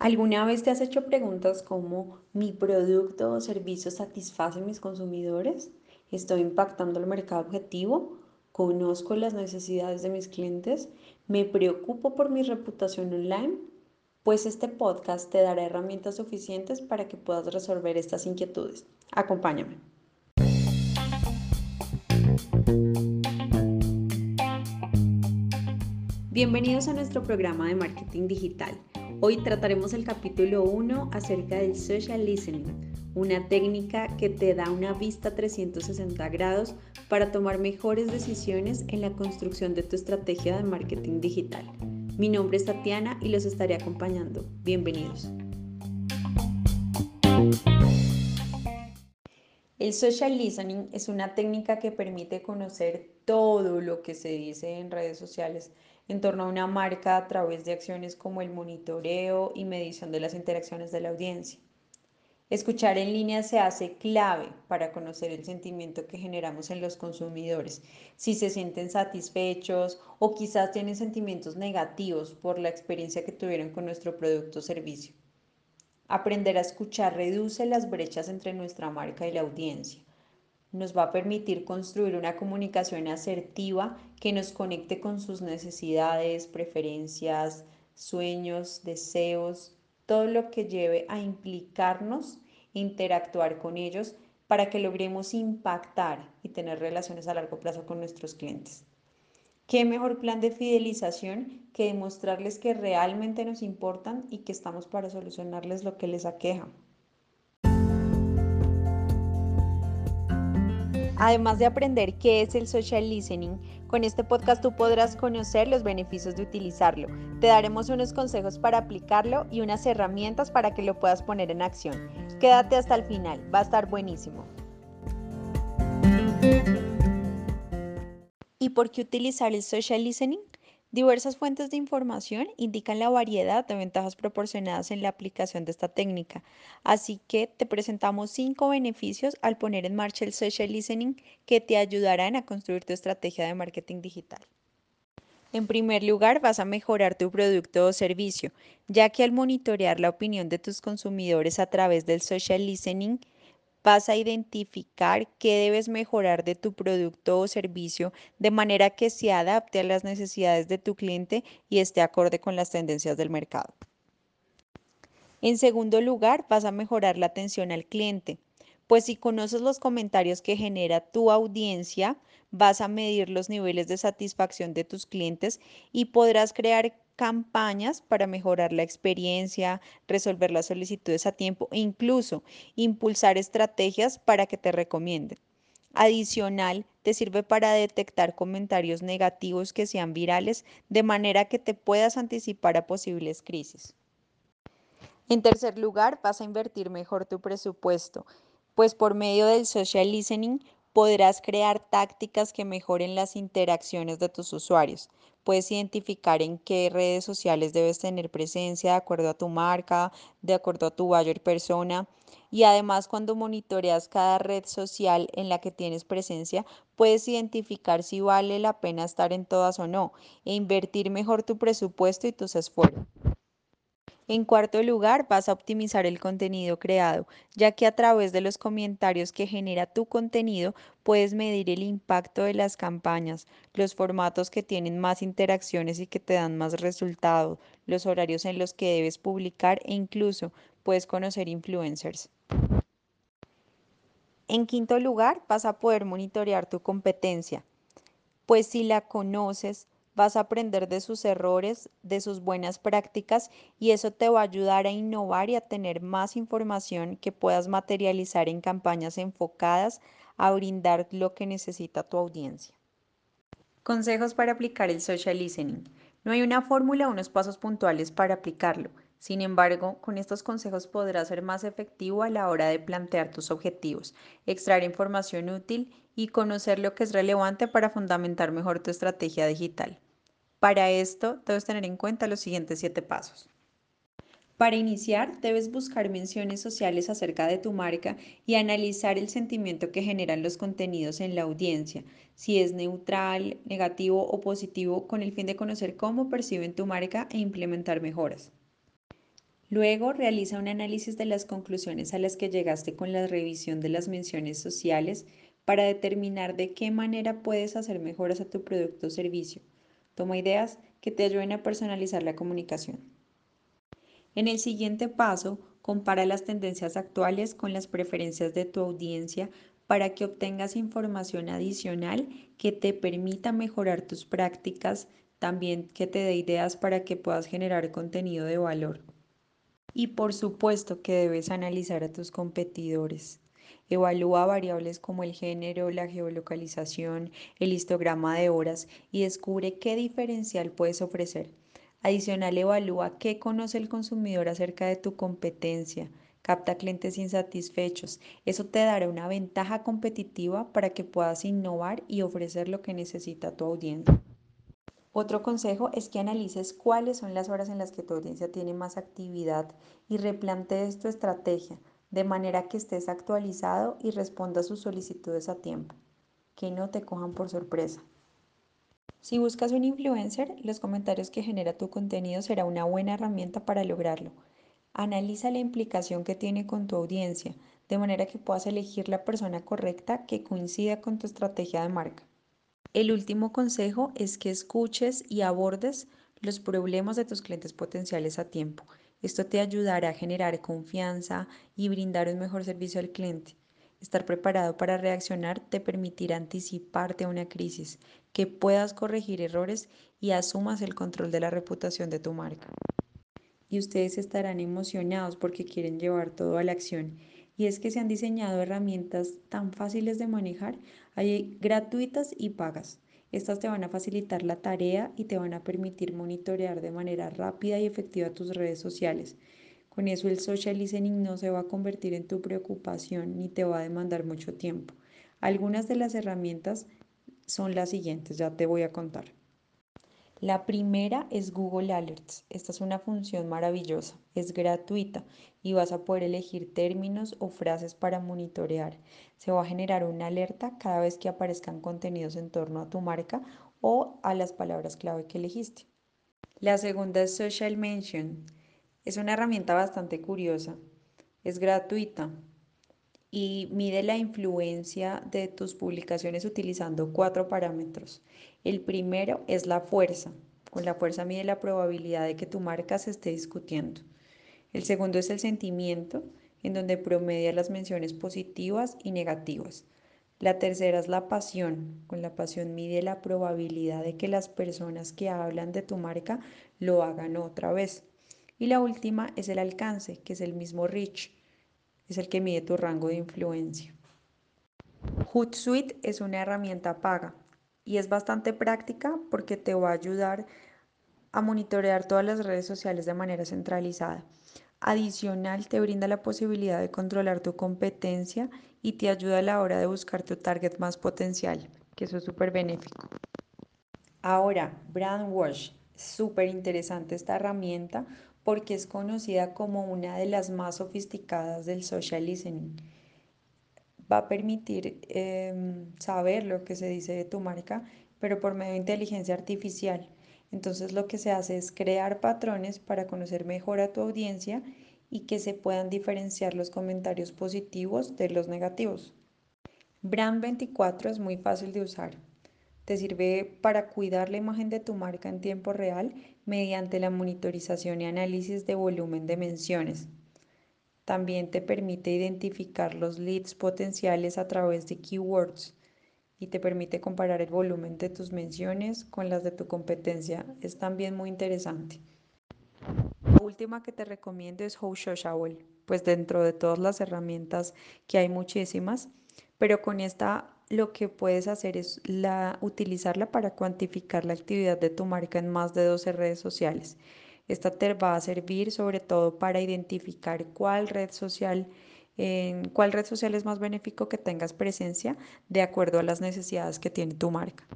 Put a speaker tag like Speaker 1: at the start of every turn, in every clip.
Speaker 1: ¿Alguna vez te has hecho preguntas como ¿mi producto o servicio satisface a mis consumidores? ¿Estoy impactando el mercado objetivo? ¿Conozco las necesidades de mis clientes? ¿Me preocupo por mi reputación online? Pues este podcast te dará herramientas suficientes para que puedas resolver estas inquietudes. Acompáñame. Bienvenidos a nuestro programa de marketing digital. Hoy trataremos el capítulo 1 acerca del social listening, una técnica que te da una vista 360 grados para tomar mejores decisiones en la construcción de tu estrategia de marketing digital. Mi nombre es Tatiana y los estaré acompañando. Bienvenidos. El social listening es una técnica que permite conocer todo lo que se dice en redes sociales en torno a una marca a través de acciones como el monitoreo y medición de las interacciones de la audiencia. Escuchar en línea se hace clave para conocer el sentimiento que generamos en los consumidores, si se sienten satisfechos o quizás tienen sentimientos negativos por la experiencia que tuvieron con nuestro producto o servicio. Aprender a escuchar reduce las brechas entre nuestra marca y la audiencia nos va a permitir construir una comunicación asertiva que nos conecte con sus necesidades, preferencias, sueños, deseos, todo lo que lleve a implicarnos, interactuar con ellos para que logremos impactar y tener relaciones a largo plazo con nuestros clientes. ¿Qué mejor plan de fidelización que demostrarles que realmente nos importan y que estamos para solucionarles lo que les aqueja? Además de aprender qué es el social listening, con este podcast tú podrás conocer los beneficios de utilizarlo. Te daremos unos consejos para aplicarlo y unas herramientas para que lo puedas poner en acción. Quédate hasta el final, va a estar buenísimo. ¿Y por qué utilizar el social listening? Diversas fuentes de información indican la variedad de ventajas proporcionadas en la aplicación de esta técnica, así que te presentamos cinco beneficios al poner en marcha el social listening que te ayudarán a construir tu estrategia de marketing digital. En primer lugar, vas a mejorar tu producto o servicio, ya que al monitorear la opinión de tus consumidores a través del social listening, vas a identificar qué debes mejorar de tu producto o servicio de manera que se adapte a las necesidades de tu cliente y esté acorde con las tendencias del mercado. En segundo lugar, vas a mejorar la atención al cliente, pues si conoces los comentarios que genera tu audiencia, vas a medir los niveles de satisfacción de tus clientes y podrás crear campañas para mejorar la experiencia, resolver las solicitudes a tiempo e incluso impulsar estrategias para que te recomienden. Adicional, te sirve para detectar comentarios negativos que sean virales de manera que te puedas anticipar a posibles crisis. En tercer lugar, vas a invertir mejor tu presupuesto, pues por medio del social listening podrás crear tácticas que mejoren las interacciones de tus usuarios puedes identificar en qué redes sociales debes tener presencia de acuerdo a tu marca, de acuerdo a tu buyer persona. Y además cuando monitoreas cada red social en la que tienes presencia, puedes identificar si vale la pena estar en todas o no e invertir mejor tu presupuesto y tus esfuerzos. En cuarto lugar, vas a optimizar el contenido creado, ya que a través de los comentarios que genera tu contenido puedes medir el impacto de las campañas, los formatos que tienen más interacciones y que te dan más resultados, los horarios en los que debes publicar e incluso puedes conocer influencers. En quinto lugar, vas a poder monitorear tu competencia, pues si la conoces, vas a aprender de sus errores, de sus buenas prácticas y eso te va a ayudar a innovar y a tener más información que puedas materializar en campañas enfocadas a brindar lo que necesita tu audiencia. Consejos para aplicar el social listening. No hay una fórmula o unos pasos puntuales para aplicarlo. Sin embargo, con estos consejos podrás ser más efectivo a la hora de plantear tus objetivos, extraer información útil y conocer lo que es relevante para fundamentar mejor tu estrategia digital. Para esto, debes tener en cuenta los siguientes siete pasos. Para iniciar, debes buscar menciones sociales acerca de tu marca y analizar el sentimiento que generan los contenidos en la audiencia, si es neutral, negativo o positivo, con el fin de conocer cómo perciben tu marca e implementar mejoras. Luego realiza un análisis de las conclusiones a las que llegaste con la revisión de las menciones sociales para determinar de qué manera puedes hacer mejoras a tu producto o servicio. Toma ideas que te ayuden a personalizar la comunicación. En el siguiente paso, compara las tendencias actuales con las preferencias de tu audiencia para que obtengas información adicional que te permita mejorar tus prácticas, también que te dé ideas para que puedas generar contenido de valor. Y por supuesto que debes analizar a tus competidores. Evalúa variables como el género, la geolocalización, el histograma de horas y descubre qué diferencial puedes ofrecer. Adicional, evalúa qué conoce el consumidor acerca de tu competencia. Capta clientes insatisfechos. Eso te dará una ventaja competitiva para que puedas innovar y ofrecer lo que necesita tu audiencia. Otro consejo es que analices cuáles son las horas en las que tu audiencia tiene más actividad y replantees tu estrategia de manera que estés actualizado y respondas sus solicitudes a tiempo, que no te cojan por sorpresa. Si buscas un influencer, los comentarios que genera tu contenido será una buena herramienta para lograrlo. Analiza la implicación que tiene con tu audiencia, de manera que puedas elegir la persona correcta que coincida con tu estrategia de marca. El último consejo es que escuches y abordes los problemas de tus clientes potenciales a tiempo esto te ayudará a generar confianza y brindar un mejor servicio al cliente. Estar preparado para reaccionar te permitirá anticiparte a una crisis, que puedas corregir errores y asumas el control de la reputación de tu marca. Y ustedes estarán emocionados porque quieren llevar todo a la acción. Y es que se han diseñado herramientas tan fáciles de manejar, hay gratuitas y pagas. Estas te van a facilitar la tarea y te van a permitir monitorear de manera rápida y efectiva tus redes sociales. Con eso el social listening no se va a convertir en tu preocupación ni te va a demandar mucho tiempo. Algunas de las herramientas son las siguientes, ya te voy a contar. La primera es Google Alerts. Esta es una función maravillosa, es gratuita y vas a poder elegir términos o frases para monitorear. Se va a generar una alerta cada vez que aparezcan contenidos en torno a tu marca o a las palabras clave que elegiste. La segunda es Social Mention. Es una herramienta bastante curiosa. Es gratuita y mide la influencia de tus publicaciones utilizando cuatro parámetros. El primero es la fuerza. Con la fuerza mide la probabilidad de que tu marca se esté discutiendo. El segundo es el sentimiento, en donde promedia las menciones positivas y negativas. La tercera es la pasión. Con la pasión mide la probabilidad de que las personas que hablan de tu marca lo hagan otra vez. Y la última es el alcance, que es el mismo reach es el que mide tu rango de influencia. Hootsuite es una herramienta paga y es bastante práctica porque te va a ayudar a monitorear todas las redes sociales de manera centralizada. Adicional, te brinda la posibilidad de controlar tu competencia y te ayuda a la hora de buscar tu target más potencial, que eso es súper benéfico. Ahora, Brandwash, súper interesante esta herramienta porque es conocida como una de las más sofisticadas del social listening. Va a permitir em, saber lo que se dice de tu marca, pero por medio de inteligencia artificial. Entonces lo que se hace es crear patrones para conocer mejor a tu audiencia y que se puedan diferenciar los comentarios positivos de los negativos. Brand 24 es muy fácil de usar. Te sirve para cuidar la imagen de tu marca en tiempo real mediante la monitorización y análisis de volumen de menciones. También te permite identificar los leads potenciales a través de keywords y te permite comparar el volumen de tus menciones con las de tu competencia. Es también muy interesante. La última que te recomiendo es How Social, pues dentro de todas las herramientas que hay muchísimas, pero con esta lo que puedes hacer es la, utilizarla para cuantificar la actividad de tu marca en más de 12 redes sociales. Esta te va a servir sobre todo para identificar cuál red social, en cuál red social es más benéfico que tengas presencia de acuerdo a las necesidades que tiene tu marca.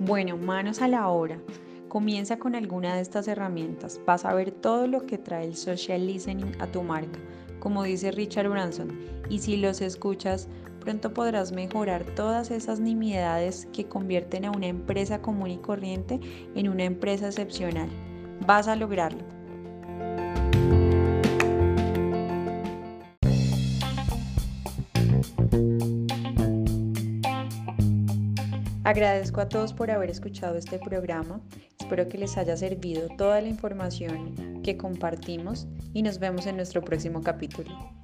Speaker 1: Bueno, manos a la obra. Comienza con alguna de estas herramientas. Vas a ver todo lo que trae el social listening a tu marca como dice Richard Branson, y si los escuchas pronto podrás mejorar todas esas nimiedades que convierten a una empresa común y corriente en una empresa excepcional. Vas a lograrlo. Agradezco a todos por haber escuchado este programa. Espero que les haya servido toda la información que compartimos y nos vemos en nuestro próximo capítulo.